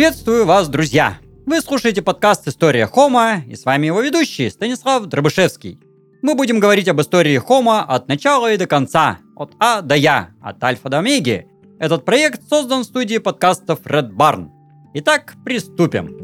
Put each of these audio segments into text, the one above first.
Приветствую вас, друзья! Вы слушаете подкаст «История Хома» и с вами его ведущий Станислав Дробышевский. Мы будем говорить об истории Хома от начала и до конца, от А до Я, от Альфа до Омеги. Этот проект создан в студии подкастов Red Barn. Итак, приступим.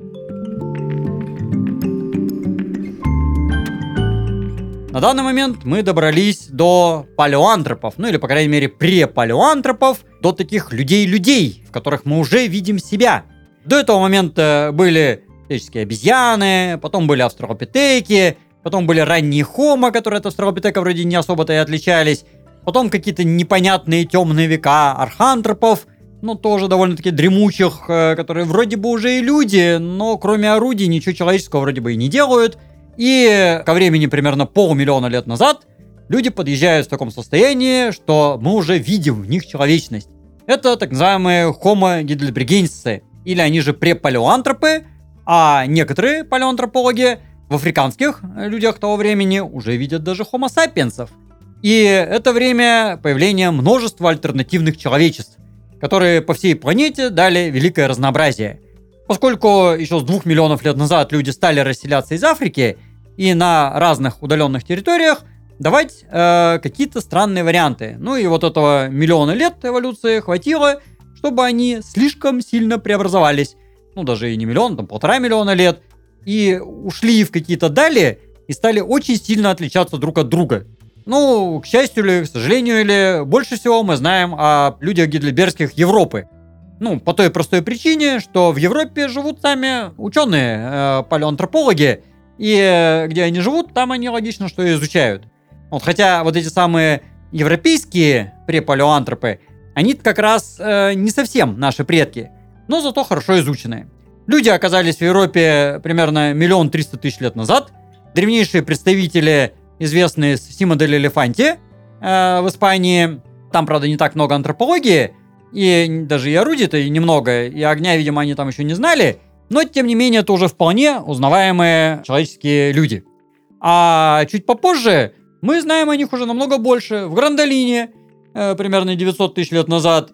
На данный момент мы добрались до палеоантропов, ну или, по крайней мере, препалеоантропов, до таких людей-людей, в которых мы уже видим себя – до этого момента были человеческие обезьяны, потом были австралопитеки, потом были ранние хомо, которые от австралопитека вроде не особо-то и отличались, потом какие-то непонятные темные века архантропов, ну, тоже довольно-таки дремучих, э, которые вроде бы уже и люди, но кроме орудий ничего человеческого вроде бы и не делают. И ко времени примерно полмиллиона лет назад люди подъезжают в таком состоянии, что мы уже видим в них человечность. Это так называемые Homo heidelbergensis, или они же препалеоантропы, а некоторые палеоантропологи в африканских людях того времени уже видят даже homo sapiensов. И это время появления множества альтернативных человечеств, которые по всей планете дали великое разнообразие. Поскольку еще с двух миллионов лет назад люди стали расселяться из Африки и на разных удаленных территориях давать э, какие-то странные варианты. Ну и вот этого миллиона лет эволюции хватило, чтобы они слишком сильно преобразовались. Ну, даже и не миллион, там полтора миллиона лет. И ушли в какие-то дали и стали очень сильно отличаться друг от друга. Ну, к счастью или к сожалению или, больше всего мы знаем о людях гидлиберских Европы. Ну, по той простой причине, что в Европе живут сами ученые, э, палеоантропологи, и э, где они живут, там они логично что изучают. Вот, хотя вот эти самые европейские препалеоантропы, они как раз э, не совсем наши предки, но зато хорошо изученные. Люди оказались в Европе примерно миллион триста тысяч лет назад. Древнейшие представители, известные с дель Элефанти э, в Испании. Там, правда, не так много антропологии, и даже и орудий-то немного, и огня, видимо, они там еще не знали. Но, тем не менее, это уже вполне узнаваемые человеческие люди. А чуть попозже мы знаем о них уже намного больше. В Грандолине примерно 900 тысяч лет назад,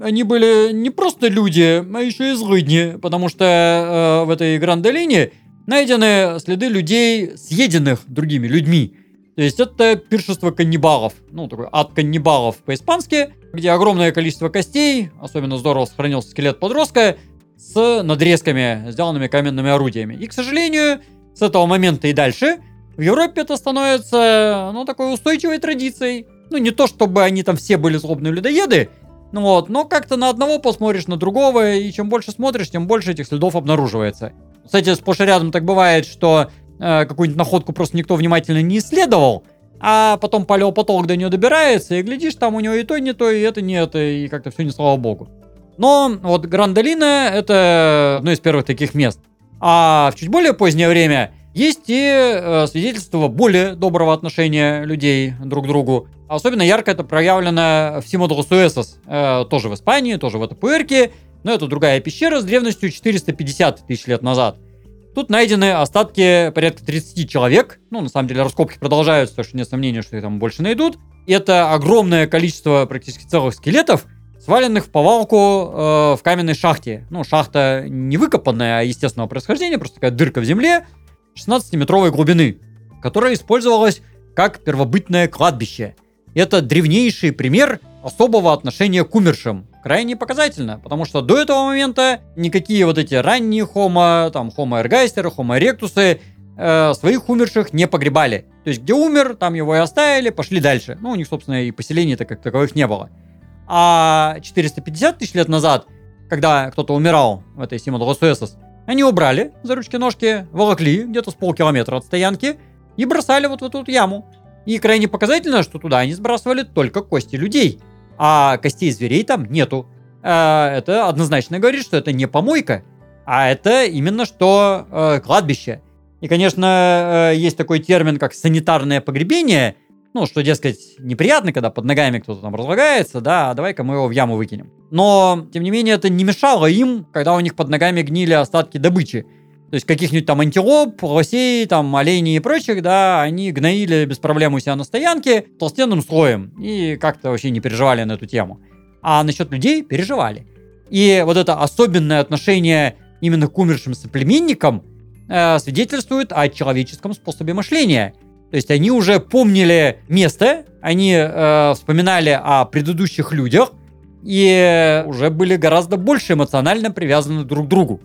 они были не просто люди, а еще и злыдни, потому что э, в этой Гранд-долине найдены следы людей, съеденных другими людьми. То есть это пиршество каннибалов, ну такой ад каннибалов по-испански, где огромное количество костей, особенно здорово сохранился скелет подростка, с надрезками, сделанными каменными орудиями. И, к сожалению, с этого момента и дальше в Европе это становится, ну, такой устойчивой традицией. Ну, не то, чтобы они там все были злобные людоеды, ну вот, но как-то на одного посмотришь, на другого, и чем больше смотришь, тем больше этих следов обнаруживается. Кстати, сплошь и рядом так бывает, что э, какую-нибудь находку просто никто внимательно не исследовал, а потом палеопатолог до нее добирается, и глядишь, там у него и то не то, и это не это, и как-то все не слава богу. Но вот Грандолина это одно из первых таких мест. А в чуть более позднее время есть и э, свидетельства более доброго отношения людей друг к другу. Особенно ярко это проявлено в Симодру Суэсос, э, тоже в Испании, тоже в Атапуэрке, но это другая пещера с древностью 450 тысяч лет назад. Тут найдены остатки порядка 30 человек. Ну, на самом деле, раскопки продолжаются, так что нет сомнения, что их там больше найдут. И это огромное количество практически целых скелетов, сваленных в повалку э, в каменной шахте. Ну, шахта не выкопанная, а естественного происхождения, просто такая дырка в земле, 16-метровой глубины, которая использовалась как первобытное кладбище. Это древнейший пример особого отношения к умершим. Крайне показательно, потому что до этого момента никакие вот эти ранние хомо, там хомо эргайстеры, хомо эректусы э, своих умерших не погребали. То есть где умер, там его и оставили, пошли дальше. Ну, у них, собственно, и поселений-то как таковых не было. А 450 тысяч лет назад, когда кто-то умирал в этой Симодросуэсос, они убрали за ручки-ножки, волокли где-то с полкилометра от стоянки и бросали вот в эту яму. И крайне показательно, что туда они сбрасывали только кости людей, а костей зверей там нету. А, это однозначно говорит, что это не помойка, а это именно что э, кладбище. И, конечно, э, есть такой термин, как санитарное погребение, ну, что, дескать, неприятно, когда под ногами кто-то там разлагается, да, а давай-ка мы его в яму выкинем. Но, тем не менее, это не мешало им, когда у них под ногами гнили остатки добычи. То есть каких-нибудь там антилоп, лосей, там оленей и прочих, да, они гноили без проблем у себя на стоянке толстенным слоем и как-то вообще не переживали на эту тему. А насчет людей переживали. И вот это особенное отношение именно к умершим соплеменникам э, свидетельствует о человеческом способе мышления. То есть они уже помнили место, они э, вспоминали о предыдущих людях и уже были гораздо больше эмоционально привязаны друг к другу.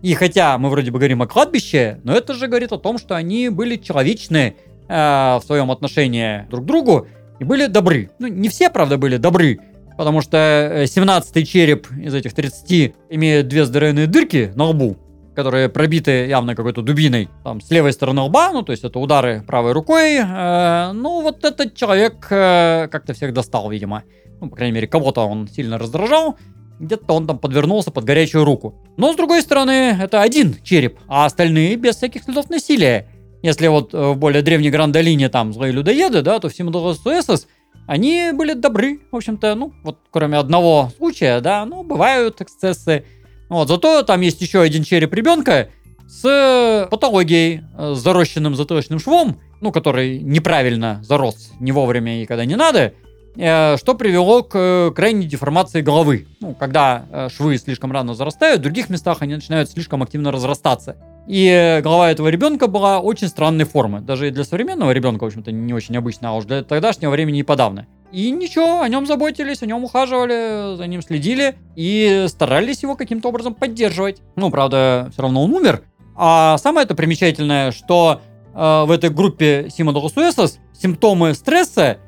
И хотя мы вроде бы говорим о кладбище, но это же говорит о том, что они были человечны э, в своем отношении друг к другу и были добры. Ну, не все, правда, были добры, потому что 17-й череп из этих 30 имеет две здоровенные дырки на лбу, которые пробиты явно какой-то дубиной. Там с левой стороны лба, ну, то есть это удары правой рукой. Э, ну, вот этот человек э, как-то всех достал, видимо. Ну, по крайней мере, кого-то он сильно раздражал. Где-то он там подвернулся под горячую руку. Но, с другой стороны, это один череп, а остальные без всяких следов насилия. Если вот э, в более древней Гранд-Долине там злые людоеды, да, то в Симулосуэсос они были добры, в общем-то, ну, вот кроме одного случая, да, ну, бывают эксцессы. Вот, зато там есть еще один череп ребенка с патологией, э, с зарощенным затылочным швом, ну, который неправильно зарос не вовремя и когда не надо, Э, что привело к э, крайней деформации головы. Ну, когда э, швы слишком рано зарастают, в других местах они начинают слишком активно разрастаться. И голова этого ребенка была очень странной формы. Даже для современного ребенка, в общем-то, не очень обычно, а уж для тогдашнего времени и подавно. И ничего, о нем заботились, о нем ухаживали, за ним следили и старались его каким-то образом поддерживать. Ну, правда, все равно он умер. А самое это примечательное, что э, в этой группе Симонолосуэсос симптомы стресса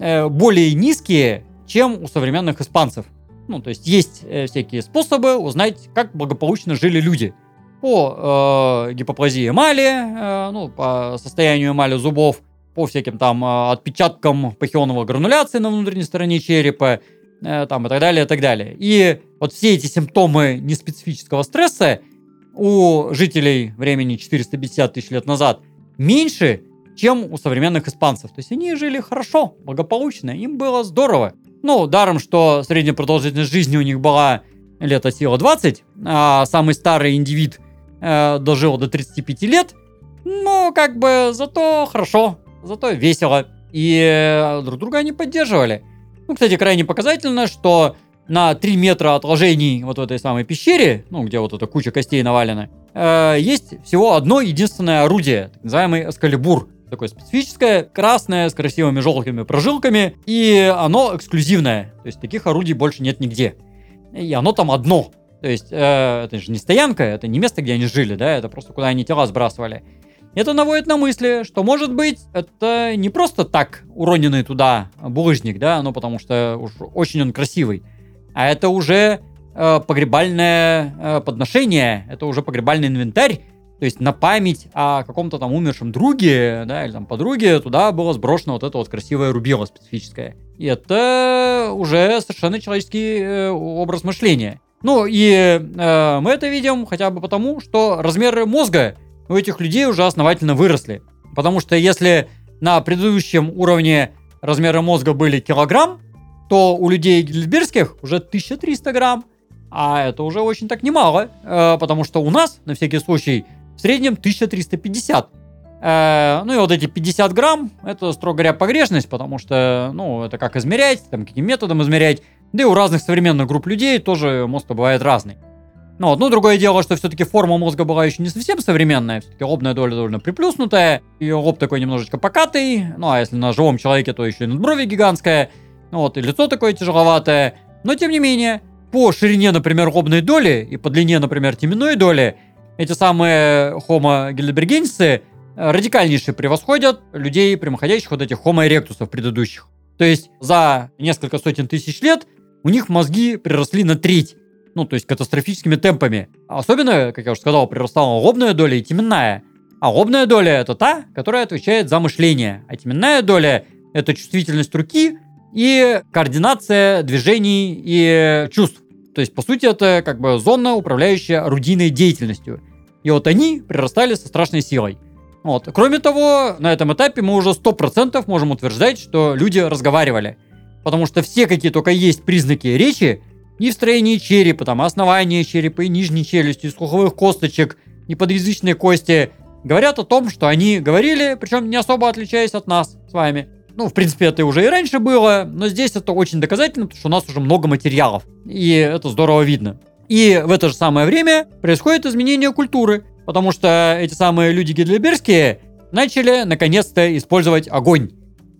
Э, более низкие, чем у современных испанцев. Ну, то есть есть э, всякие способы узнать, как благополучно жили люди. По э, гипоплазии эмали, э, ну, по состоянию эмали зубов, по всяким там э, отпечаткам пахионного грануляции на внутренней стороне черепа, э, там и так далее, и так далее. И вот все эти симптомы неспецифического стресса у жителей времени 450 тысяч лет назад меньше, чем у современных испанцев. То есть они жили хорошо, благополучно, им было здорово. Ну, даром, что средняя продолжительность жизни у них была лет от силы 20, а самый старый индивид э, дожил до 35 лет. Ну, как бы, зато хорошо, зато весело. И э, друг друга они поддерживали. Ну, кстати, крайне показательно, что на 3 метра отложений вот в этой самой пещере, ну, где вот эта куча костей навалена, э, есть всего одно единственное орудие, так называемый эскалибур такое специфическое, красное, с красивыми желтыми прожилками, и оно эксклюзивное. То есть таких орудий больше нет нигде. И оно там одно. То есть э, это же не стоянка, это не место, где они жили, да, это просто куда они тела сбрасывали. Это наводит на мысли, что, может быть, это не просто так уроненный туда булыжник, да, ну потому что уж очень он красивый, а это уже э, погребальное э, подношение, это уже погребальный инвентарь, то есть на память о каком-то там умершем друге, да, или там подруге, туда было сброшено вот это вот красивое рубило специфическое. И это уже совершенно человеческий э, образ мышления. Ну и э, мы это видим хотя бы потому, что размеры мозга у этих людей уже основательно выросли. Потому что если на предыдущем уровне размеры мозга были килограмм, то у людей гильдбергских уже 1300 грамм. А это уже очень так немало, э, потому что у нас, на всякий случай, в среднем 1350. Э, ну и вот эти 50 грамм, это, строго говоря, погрешность, потому что, ну, это как измерять, там, каким методом измерять. Да и у разных современных групп людей тоже мозг бывает разный. Ну, вот, ну, другое дело, что все-таки форма мозга была еще не совсем современная, все-таки лобная доля довольно приплюснутая, и лоб такой немножечко покатый, ну, а если на живом человеке, то еще и надброви гигантская, ну, вот, и лицо такое тяжеловатое, но, тем не менее, по ширине, например, лобной доли и по длине, например, теменной доли, эти самые Homo heidelbergensis э, радикальнейше превосходят людей, прямоходящих вот этих Homo erectus предыдущих. То есть за несколько сотен тысяч лет у них мозги приросли на треть. Ну, то есть катастрофическими темпами. Особенно, как я уже сказал, прирастала лобная доля и теменная. А лобная доля это та, которая отвечает за мышление. А теменная доля это чувствительность руки и координация движений и чувств. То есть, по сути, это как бы зона, управляющая орудийной деятельностью. И вот они прирастали со страшной силой. Вот. Кроме того, на этом этапе мы уже 100% можем утверждать, что люди разговаривали. Потому что все, какие только есть признаки речи, и в строении черепа, там, основания черепа, и нижней челюсти, и слуховых косточек, и подъязычные кости, говорят о том, что они говорили, причем не особо отличаясь от нас с вами. Ну, в принципе, это уже и раньше было, но здесь это очень доказательно, потому что у нас уже много материалов, и это здорово видно. И в это же самое время происходит изменение культуры, потому что эти самые люди гитлербергские начали наконец-то использовать огонь.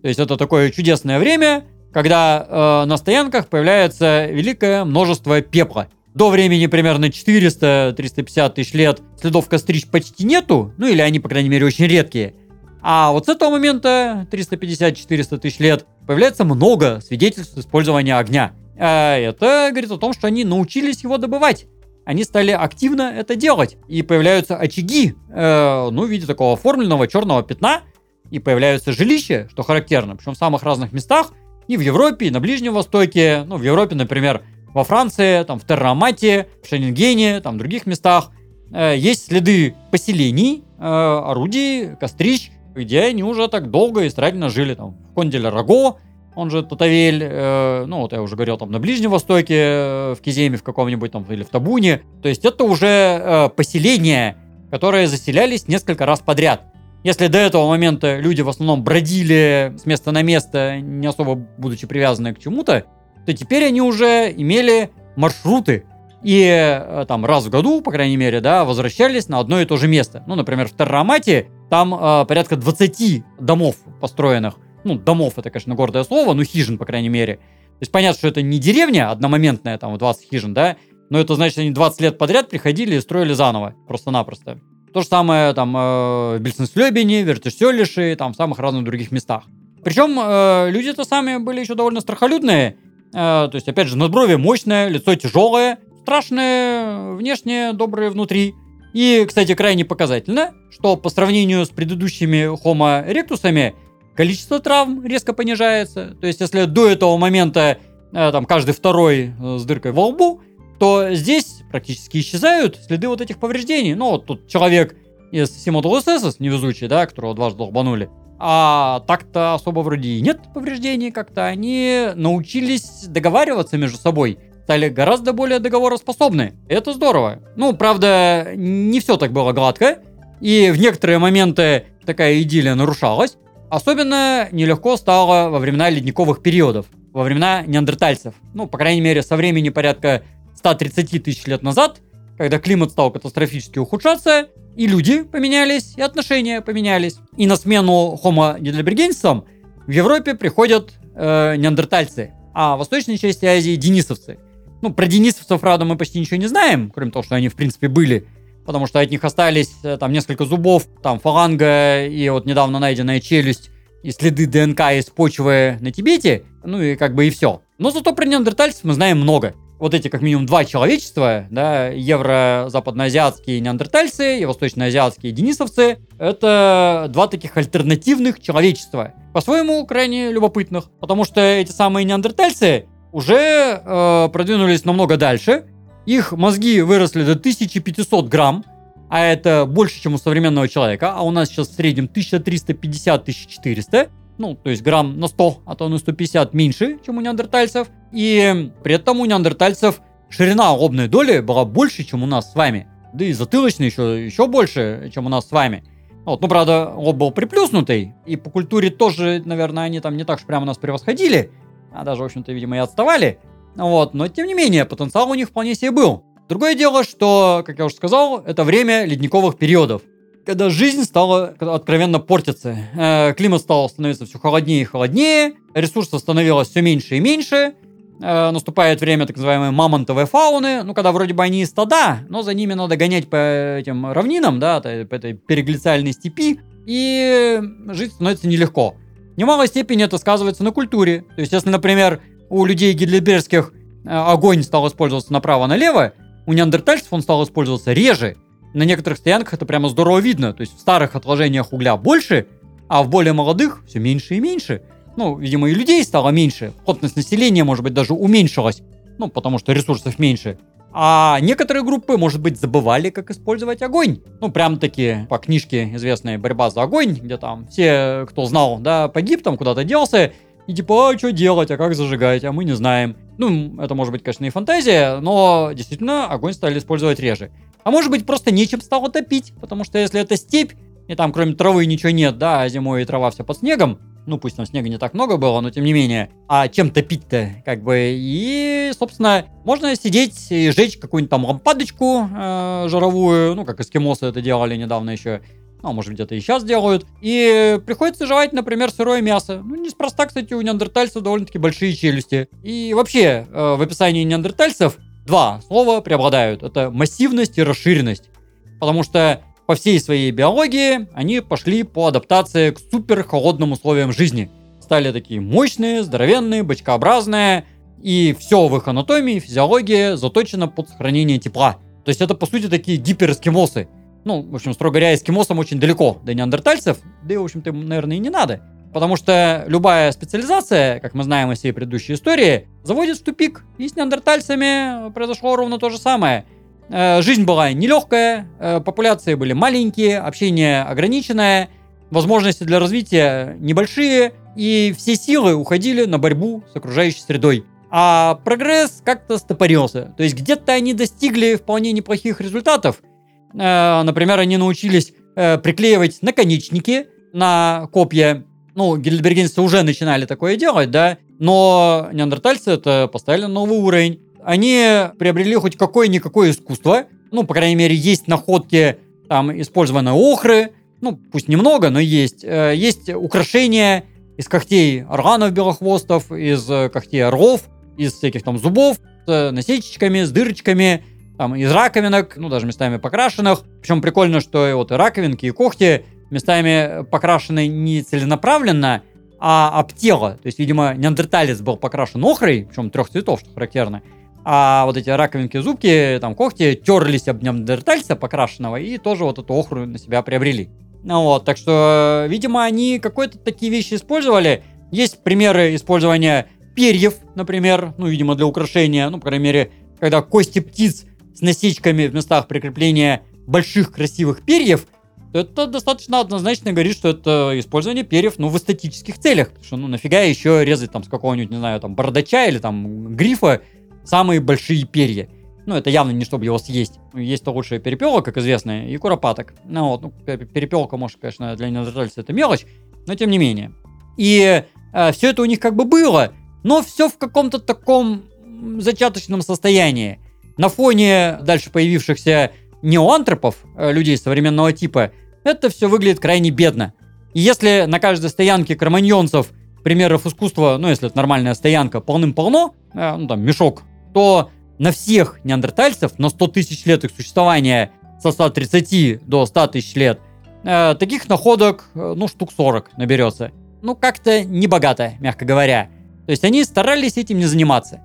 То есть это такое чудесное время, когда э, на стоянках появляется великое множество пепла. До времени примерно 400-350 тысяч лет следов кострищ почти нету, ну или они, по крайней мере, очень редкие. А вот с этого момента, 350-400 тысяч лет, появляется много свидетельств использования огня. А это говорит о том, что они научились его добывать. Они стали активно это делать. И появляются очаги, э, ну, в виде такого оформленного черного пятна. И появляются жилища, что характерно, причем в самых разных местах. И в Европе, и на Ближнем Востоке. Ну, в Европе, например, во Франции, там, в Террамате, в Шенингене, там, в других местах. Э, есть следы поселений, э, орудий, кострищ, где они уже так долго и старательно жили. Там, в Конделе Раго, он же Татавель, э, ну вот я уже говорил, там на Ближнем Востоке, э, в Киземе в каком-нибудь там, или в Табуне. То есть это уже э, поселения, которые заселялись несколько раз подряд. Если до этого момента люди в основном бродили с места на место, не особо будучи привязаны к чему-то, то теперь они уже имели маршруты. И э, там раз в году, по крайней мере, да, возвращались на одно и то же место. Ну, например, в Террамате там э, порядка 20 домов построенных ну, домов это, конечно, гордое слово, но хижин, по крайней мере. То есть понятно, что это не деревня одномоментная, там, 20 хижин, да, но это значит, они 20 лет подряд приходили и строили заново, просто-напросто. То же самое там э, в Бельсенслёбене, Вертюсёлише, там в самых разных других местах. Причем э, люди-то сами были еще довольно страхолюдные. Э, то есть, опять же, надбровье мощное, лицо тяжелое, страшное внешне, доброе внутри. И, кстати, крайне показательно, что по сравнению с предыдущими Homo erectus'ами, количество травм резко понижается. То есть, если до этого момента э, там каждый второй с дыркой во лбу, то здесь практически исчезают следы вот этих повреждений. Ну, вот тут человек из Симодол СС, невезучий, да, которого дважды долбанули. А так-то особо вроде и нет повреждений как-то. Они научились договариваться между собой. Стали гораздо более договороспособны. Это здорово. Ну, правда, не все так было гладко. И в некоторые моменты такая идиллия нарушалась. Особенно нелегко стало во времена ледниковых периодов, во времена неандертальцев. Ну, по крайней мере, со времени порядка 130 тысяч лет назад, когда климат стал катастрофически ухудшаться, и люди поменялись, и отношения поменялись. И на смену Homo heidelbergensis в Европе приходят э, неандертальцы, а в восточной части Азии денисовцы. Ну, про денисовцев, правда, мы почти ничего не знаем, кроме того, что они, в принципе, были потому что от них остались э, там несколько зубов, там фаланга и вот недавно найденная челюсть и следы ДНК из почвы на Тибете, ну и как бы и все. Но зато про неандертальцев мы знаем много. Вот эти как минимум два человечества, да, евро-западноазиатские неандертальцы и восточноазиатские денисовцы, это два таких альтернативных человечества. По-своему крайне любопытных, потому что эти самые неандертальцы уже э, продвинулись намного дальше, их мозги выросли до 1500 грамм, а это больше, чем у современного человека, а у нас сейчас в среднем 1350-1400, ну, то есть грамм на 100, а то на 150 меньше, чем у неандертальцев. И при этом у неандертальцев ширина лобной доли была больше, чем у нас с вами. Да и затылочный еще, еще больше, чем у нас с вами. Вот, ну, правда, лоб был приплюснутый, и по культуре тоже, наверное, они там не так уж прямо нас превосходили, а даже, в общем-то, видимо, и отставали. Вот, но тем не менее, потенциал у них вполне себе был. Другое дело, что, как я уже сказал, это время ледниковых периодов. Когда жизнь стала откровенно портиться. Э, климат стал становиться все холоднее и холоднее, ресурсов становилось все меньше и меньше, э, наступает время так называемой мамонтовой фауны, ну, когда вроде бы они и стада, но за ними надо гонять по этим равнинам, да, по этой переглициальной степи, и жить становится нелегко. В немалой степени это сказывается на культуре. То есть, если, например, у людей гитлербергских э, огонь стал использоваться направо-налево, у неандертальцев он стал использоваться реже. На некоторых стоянках это прямо здорово видно. То есть в старых отложениях угля больше, а в более молодых все меньше и меньше. Ну, видимо, и людей стало меньше. Плотность населения, может быть, даже уменьшилась. Ну, потому что ресурсов меньше. А некоторые группы, может быть, забывали, как использовать огонь. Ну, прям таки по книжке известной «Борьба за огонь», где там все, кто знал, да, погиб, там куда-то делся, и типа, а что делать, а как зажигать, а мы не знаем. Ну, это может быть, конечно, и фантазия, но действительно огонь стали использовать реже. А может быть, просто нечем стало топить, потому что если это степь, и там кроме травы ничего нет, да, а зимой и трава вся под снегом, Ну, пусть там снега не так много было, но тем не менее. А чем топить-то, как бы. И, собственно, можно сидеть и жечь какую-нибудь там лампадочку э, жировую, ну, как эскимосы это делали недавно еще. Ну, а может где-то и сейчас делают. И приходится жевать, например, сырое мясо. Ну, неспроста, кстати, у неандертальцев довольно-таки большие челюсти. И вообще, э, в описании неандертальцев два слова преобладают. Это массивность и расширенность. Потому что по всей своей биологии они пошли по адаптации к супер холодным условиям жизни. Стали такие мощные, здоровенные, бочкообразные, и все в их анатомии, физиологии заточено под сохранение тепла. То есть это, по сути, такие гиперэскимосы. Ну, в общем, строго говоря, эскимосам очень далеко до неандертальцев, да и, в общем-то, наверное, и не надо. Потому что любая специализация, как мы знаем из всей предыдущей истории, заводит в тупик. И с неандертальцами произошло ровно то же самое – жизнь была нелегкая, э, популяции были маленькие, общение ограниченное, возможности для развития небольшие, и все силы уходили на борьбу с окружающей средой. А прогресс как-то стопорился. То есть где-то они достигли вполне неплохих результатов. Э, например, они научились приклеивать наконечники на копья. Ну, гильдбергенцы уже начинали такое делать, да, но неандертальцы это поставили на новый уровень они приобрели хоть какое-никакое искусство. Ну, по крайней мере, есть находки, там, использованы охры, ну, пусть немного, но есть. Э, есть украшения из когтей органов белохвостов, из э, когтей орлов, из всяких там зубов, с насечечками, с дырочками, там, из раковинок, ну, даже местами покрашенных. Причем прикольно, что и вот и раковинки, и когти местами покрашены не целенаправленно, а об тело. То есть, видимо, неандерталец был покрашен охрой, причем трех цветов, что характерно а вот эти раковинки, зубки, там, когти терлись об неандертальца покрашенного и тоже вот эту охру на себя приобрели. Ну вот, так что, видимо, они какой-то такие вещи использовали. Есть примеры использования перьев, например, ну, видимо, для украшения, ну, по крайней мере, когда кости птиц с насечками в местах прикрепления больших красивых перьев, то это достаточно однозначно говорит, что это использование перьев, ну, в эстетических целях. Потому что, ну, нафига еще резать там с какого-нибудь, не знаю, там, бородача или там грифа самые большие перья. Ну, это явно не чтобы его съесть. Есть-то лучшее перепелок, как известно, и куропаток. Ну, вот, ну, перепелка, может, конечно, для неандертальца это мелочь, но тем не менее. И э, все это у них как бы было, но все в каком-то таком зачаточном состоянии. На фоне дальше появившихся неоантропов, э, людей современного типа, это все выглядит крайне бедно. И если на каждой стоянке кроманьонцев примеров искусства, ну, если это нормальная стоянка, полным-полно, э, ну, там, мешок то на всех неандертальцев, на 100 тысяч лет их существования, со 130 до 100 тысяч лет, э, таких находок, э, ну, штук 40 наберется. Ну, как-то небогато, мягко говоря. То есть они старались этим не заниматься.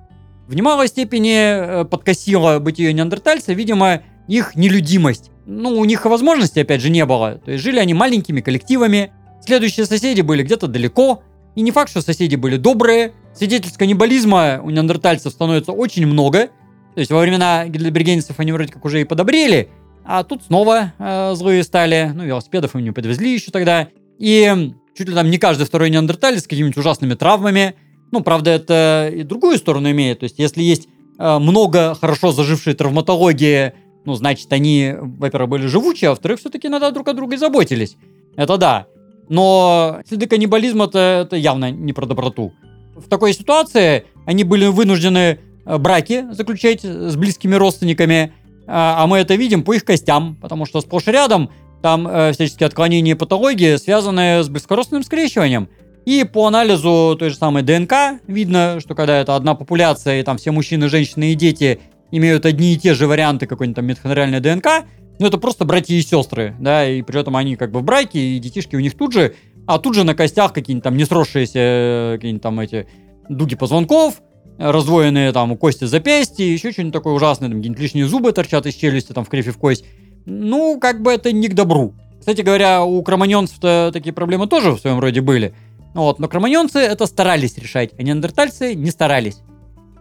В немалой степени э, подкосило бытие неандертальца, видимо, их нелюдимость. Ну, у них и возможности, опять же, не было. То есть жили они маленькими коллективами, следующие соседи были где-то далеко, и не факт, что соседи были добрые. Свидетельств каннибализма у неандертальцев становится очень много. То есть во времена гильдебергенцев они вроде как уже и подобрели, а тут снова э, злые стали. Ну, велосипедов им не подвезли еще тогда. И чуть ли там не каждый второй неандерталец с какими-нибудь ужасными травмами. Ну, правда, это и другую сторону имеет. То есть если есть э, много хорошо зажившей травматологии, ну, значит, они, во-первых, были живучие, а во-вторых, все-таки иногда друг о друге заботились. Это да. Но следы каннибализма это, это явно не про доброту. В такой ситуации они были вынуждены э, браки заключать с близкими родственниками, а, а мы это видим по их костям, потому что сплошь рядом там э, всяческие отклонения и патологии, связанные с близкородственным скрещиванием. И по анализу той же самой ДНК видно, что когда это одна популяция, и там все мужчины, женщины и дети имеют одни и те же варианты какой-нибудь там митохондриальной ДНК, ну, это просто братья и сестры, да, и при этом они как бы в браке, и детишки у них тут же, а тут же на костях какие-нибудь там не сросшиеся, э, какие-нибудь там эти дуги позвонков, раздвоенные там кости запястья, еще что-нибудь такое ужасное, там какие-нибудь лишние зубы торчат из челюсти, там в крифе в кость. Ну, как бы это не к добру. Кстати говоря, у кроманьонцев-то такие проблемы тоже в своем роде были. Вот, но кроманьонцы это старались решать, а неандертальцы не старались.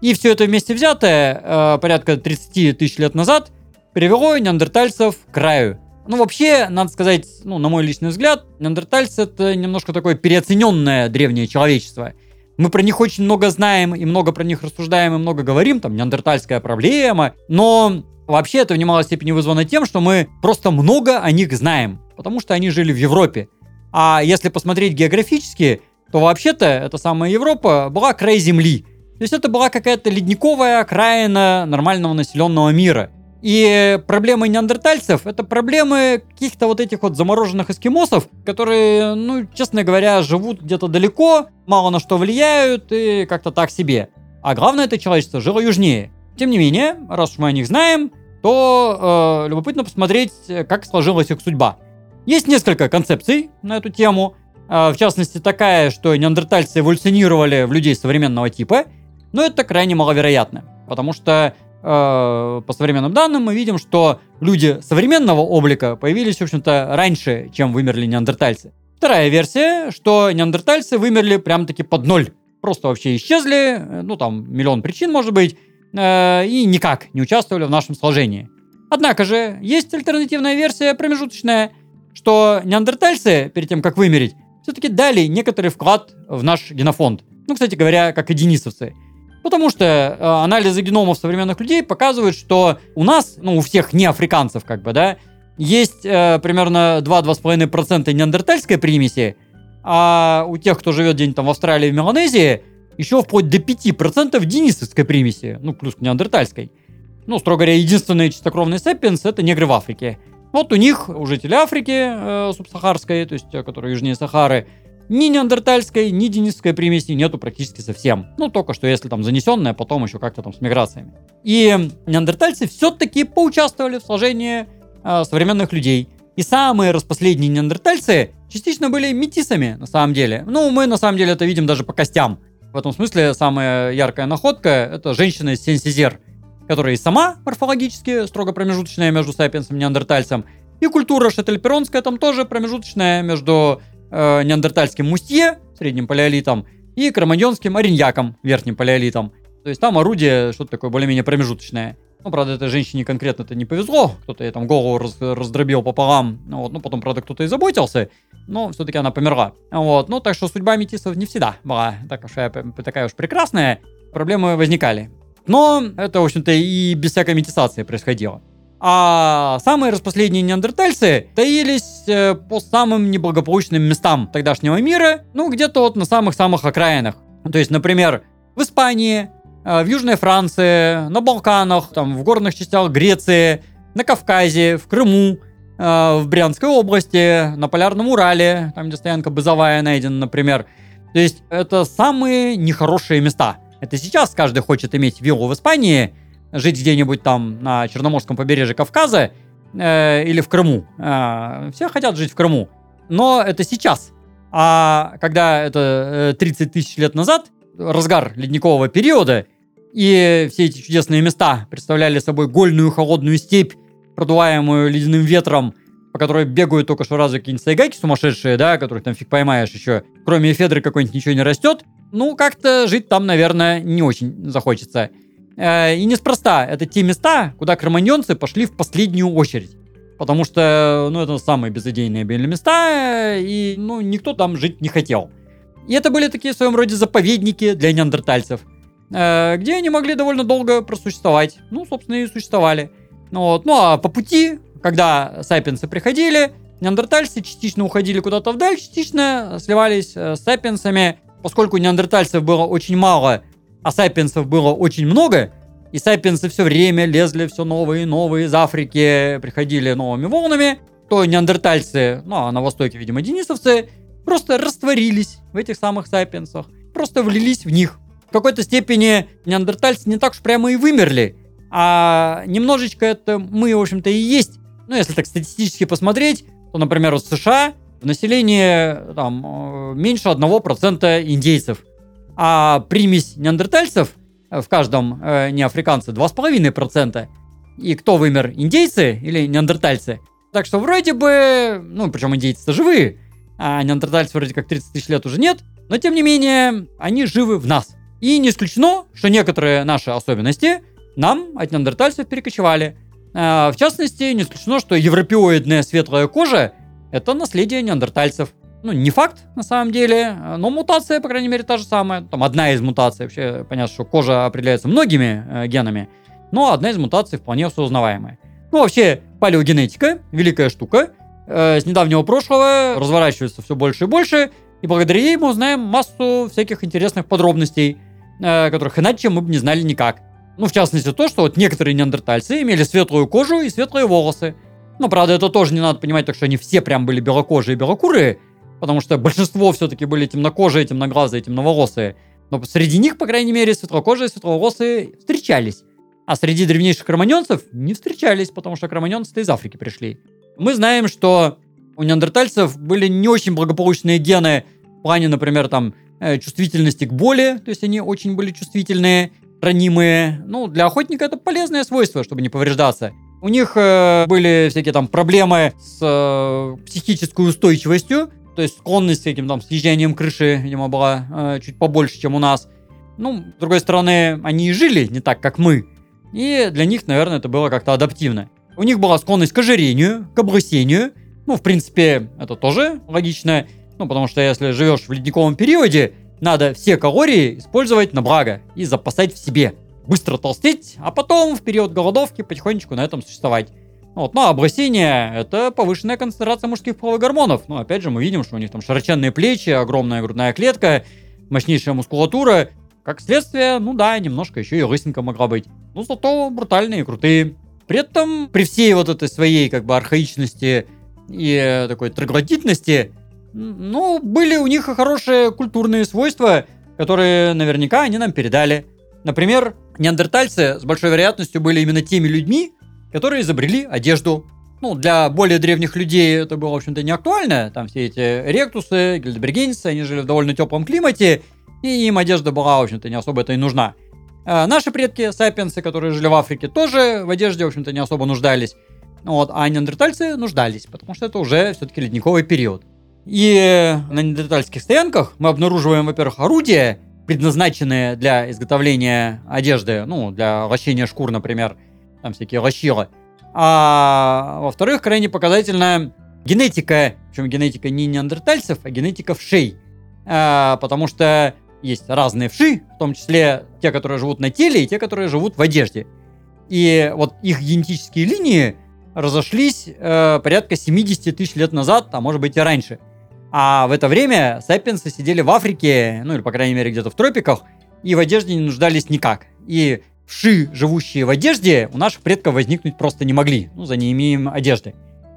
И все это вместе взятое, э, порядка 30 тысяч лет назад – привело неандертальцев к краю. Ну, вообще, надо сказать, ну, на мой личный взгляд, неандертальцы это немножко такое переоцененное древнее человечество. Мы про них очень много знаем и много про них рассуждаем и много говорим, там, неандертальская проблема, но вообще это в немалой степени вызвано тем, что мы просто много о них знаем, потому что они жили в Европе. А если посмотреть географически, то вообще-то эта самая Европа была край земли. То есть это была какая-то ледниковая окраина нормального населенного мира. И проблемы неандертальцев — это проблемы каких-то вот этих вот замороженных эскимосов, которые, ну, честно говоря, живут где-то далеко, мало на что влияют и как-то так себе. А главное, это человечество жило южнее. Тем не менее, раз уж мы о них знаем, то э, любопытно посмотреть, как сложилась их судьба. Есть несколько концепций на эту тему. Э, в частности, такая, что неандертальцы эволюционировали в людей современного типа, но это крайне маловероятно, потому что по современным данным мы видим, что люди современного облика появились, в общем-то, раньше, чем вымерли неандертальцы. Вторая версия, что неандертальцы вымерли прям-таки под ноль. Просто вообще исчезли, э, ну там миллион причин может быть, э, и никак не участвовали в нашем сложении. Однако же, есть альтернативная версия промежуточная, что неандертальцы, перед тем, как вымереть, все-таки дали некоторый вклад в наш генофонд. Ну, кстати говоря, как и денисовцы. Потому что э, анализы геномов современных людей показывают, что у нас, ну, у всех не африканцев, как бы, да, есть э, примерно 2-2,5% неандертальской примеси, а у тех, кто живет где-нибудь там в Австралии, в Меланезии, еще вплоть до 5% денисовской примеси, ну, плюс к неандертальской. Ну, строго говоря, единственные чистокровные сапиенс это негры в Африке. Вот у них, у жителей Африки э, субсахарской, то есть, которые южнее Сахары, ни неандертальской, ни денисской примеси нету практически совсем. Ну, только что если там занесенная, потом еще как-то там с миграциями. И неандертальцы все-таки поучаствовали в сложении э, современных людей. И самые распоследние неандертальцы частично были метисами, на самом деле. Ну, мы на самом деле это видим даже по костям. В этом смысле самая яркая находка — это женщина из Сенсизер, которая и сама морфологически строго промежуточная между сапиенсом и неандертальцем, и культура шетельперонская там тоже промежуточная между э, неандертальским мустье, средним палеолитом, и кроманьонским ориньяком, верхним палеолитом. То есть там орудие что-то такое более-менее промежуточное. Ну, правда, этой женщине конкретно это не повезло. Кто-то ей там голову раз, раздробил пополам. Ну, вот. ну, потом, правда, кто-то и заботился. Но все-таки она померла. Вот. Ну, так что судьба метисов не всегда была так уж, такая уж прекрасная. Проблемы возникали. Но это, в общем-то, и без всякой метисации происходило. А самые распоследние неандертальцы таились э, по самым неблагополучным местам тогдашнего мира, ну, где-то вот на самых-самых окраинах. То есть, например, в Испании, э, в Южной Франции, на Балканах, там, в горных частях Греции, на Кавказе, в Крыму, э, в Брянской области, на Полярном Урале, там, где стоянка Базовая найдена, например. То есть, это самые нехорошие места. Это сейчас каждый хочет иметь виллу в Испании – жить где-нибудь там на Черноморском побережье Кавказа э, или в Крыму. Э, все хотят жить в Крыму. Но это сейчас. А когда это 30 э, тысяч лет назад, разгар ледникового периода, и все эти чудесные места представляли собой гольную холодную степь, продуваемую ледяным ветром, по которой бегают только что разу какие-нибудь сайгайки сумасшедшие, да, которых там фиг поймаешь еще. Кроме эфедры какой-нибудь ничего не растет. Ну, как-то жить там, наверное, не очень захочется. Э, и неспроста, это те места, куда кроманьонцы пошли в последнюю очередь. Потому что, ну, это самые безыдейные были места, и, ну, никто там жить не хотел. И это были такие в своем роде заповедники для неандертальцев, э, где они могли довольно долго просуществовать. Ну, собственно, и существовали. Ну, вот. ну а по пути, когда сапиенсы приходили, неандертальцы частично уходили куда-то вдаль, частично сливались э, с сапиенсами. Поскольку неандертальцев было очень мало, а сапиенсов было очень много, и сапиенсы все время лезли все новые и новые из Африки, приходили новыми волнами, то неандертальцы, ну а на востоке, видимо, денисовцы, просто растворились в этих самых сапиенсах, просто влились в них. В какой-то степени неандертальцы не так уж прямо и вымерли, а немножечко это мы, в общем-то, и есть. Ну, если так статистически посмотреть, то, например, в США в населении там, э, меньше 1% индейцев – а примесь неандертальцев в каждом э, неафриканце 2,5%. И кто вымер, индейцы или неандертальцы? Так что вроде бы, ну, причем индейцы-то живые, а неандертальцев вроде как 30 тысяч лет уже нет, но тем не менее, они живы в нас. И не исключено, что некоторые наши особенности нам от неандертальцев перекочевали. А, в частности, не исключено, что европеоидная светлая кожа – это наследие неандертальцев ну, не факт, на самом деле, но мутация, по крайней мере, та же самая. Там одна из мутаций, вообще понятно, что кожа определяется многими э, генами, но одна из мутаций вполне узнаваемая. Ну, вообще, палеогенетика, великая штука, э, с недавнего прошлого разворачивается все больше и больше, И благодаря ей мы узнаем массу всяких интересных подробностей, э, которых иначе мы бы не знали никак. Ну, в частности, то, что вот некоторые неандертальцы имели светлую кожу и светлые волосы. Но, правда, это тоже не надо понимать, так что они все прям были белокожие и белокурые, потому что большинство все-таки были темнокожие, темноглазые, темноволосые. Но среди них, по крайней мере, светлокожие светловолосые встречались. А среди древнейших кроманьонцев не встречались, потому что кроманьонцы из Африки пришли. Мы знаем, что у неандертальцев были не очень благополучные гены в плане, например, там, э, чувствительности к боли, то есть они очень были чувствительные, ранимые. Ну, для охотника это полезное свойство, чтобы не повреждаться. У них э, были всякие там проблемы с э, психической устойчивостью, то есть склонность к этим там съезжанием крыши, видимо, была э, чуть побольше, чем у нас. Ну, с другой стороны, они и жили не так, как мы. И для них, наверное, это было как-то адаптивно. У них была склонность к ожирению, к облысению. Ну, в принципе, это тоже логично. Ну, потому что если живешь в ледниковом периоде, надо все калории использовать на благо и запасать в себе. Быстро толстеть, а потом в период голодовки потихонечку на этом существовать. Вот. Ну, а облысение – это повышенная концентрация мужских половых гормонов. Ну, опять же, мы видим, что у них там широченные плечи, огромная грудная клетка, мощнейшая мускулатура. Как следствие, ну да, немножко еще и лысинка могла быть. Ну, зато брутальные и крутые. При этом, при всей вот этой своей как бы архаичности и э, такой троглодитности, ну, были у них хорошие культурные свойства, которые наверняка они нам передали. Например, неандертальцы с большой вероятностью были именно теми людьми, которые изобрели одежду. Ну, для более древних людей это было, в общем-то, не актуально. Там все эти ректусы, гильдбергенцы, они жили в довольно теплом климате, и им одежда была, в общем-то, не особо это и нужна. А наши предки, сапиенсы, которые жили в Африке, тоже в одежде, в общем-то, не особо нуждались. Вот, а неандертальцы нуждались, потому что это уже все-таки ледниковый период. И на неандертальских стоянках мы обнаруживаем, во-первых, орудия, предназначенные для изготовления одежды, ну, для лощения шкур, например, там всякие лощила. А во-вторых, крайне показательная генетика, причем генетика не неандертальцев, а генетика вшей. А, потому что есть разные вши, в том числе те, которые живут на теле, и те, которые живут в одежде. И вот их генетические линии разошлись э, порядка 70 тысяч лет назад, а может быть и раньше. А в это время сапиенсы сидели в Африке, ну или по крайней мере где-то в тропиках, и в одежде не нуждались никак. И вши, живущие в одежде, у наших предков возникнуть просто не могли, ну за неимением одежды.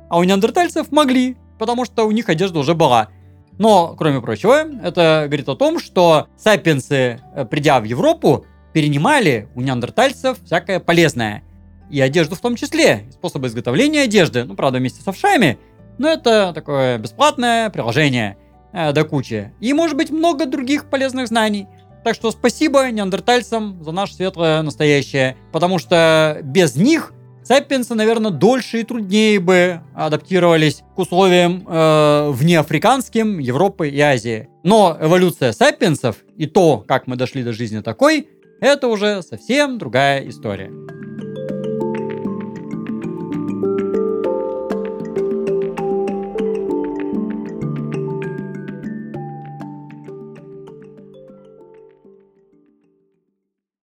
А у неандертальцев могли, потому что у них одежда уже была. Но, кроме прочего, это говорит о том, что сапиенсы, э, придя в Европу, перенимали у неандертальцев всякое полезное. И одежду в том числе, способы изготовления одежды, ну, правда, вместе с овшами, но это такое бесплатное приложение э, до кучи. И, может быть, много других полезных знаний. Так что спасибо неандертальцам за наше светлое настоящее, потому что без них Сапиенсы, наверное, дольше и труднее бы адаптировались к условиям э, внеафриканским Европы и Азии. Но эволюция сапиенсов и то, как мы дошли до жизни такой, это уже совсем другая история.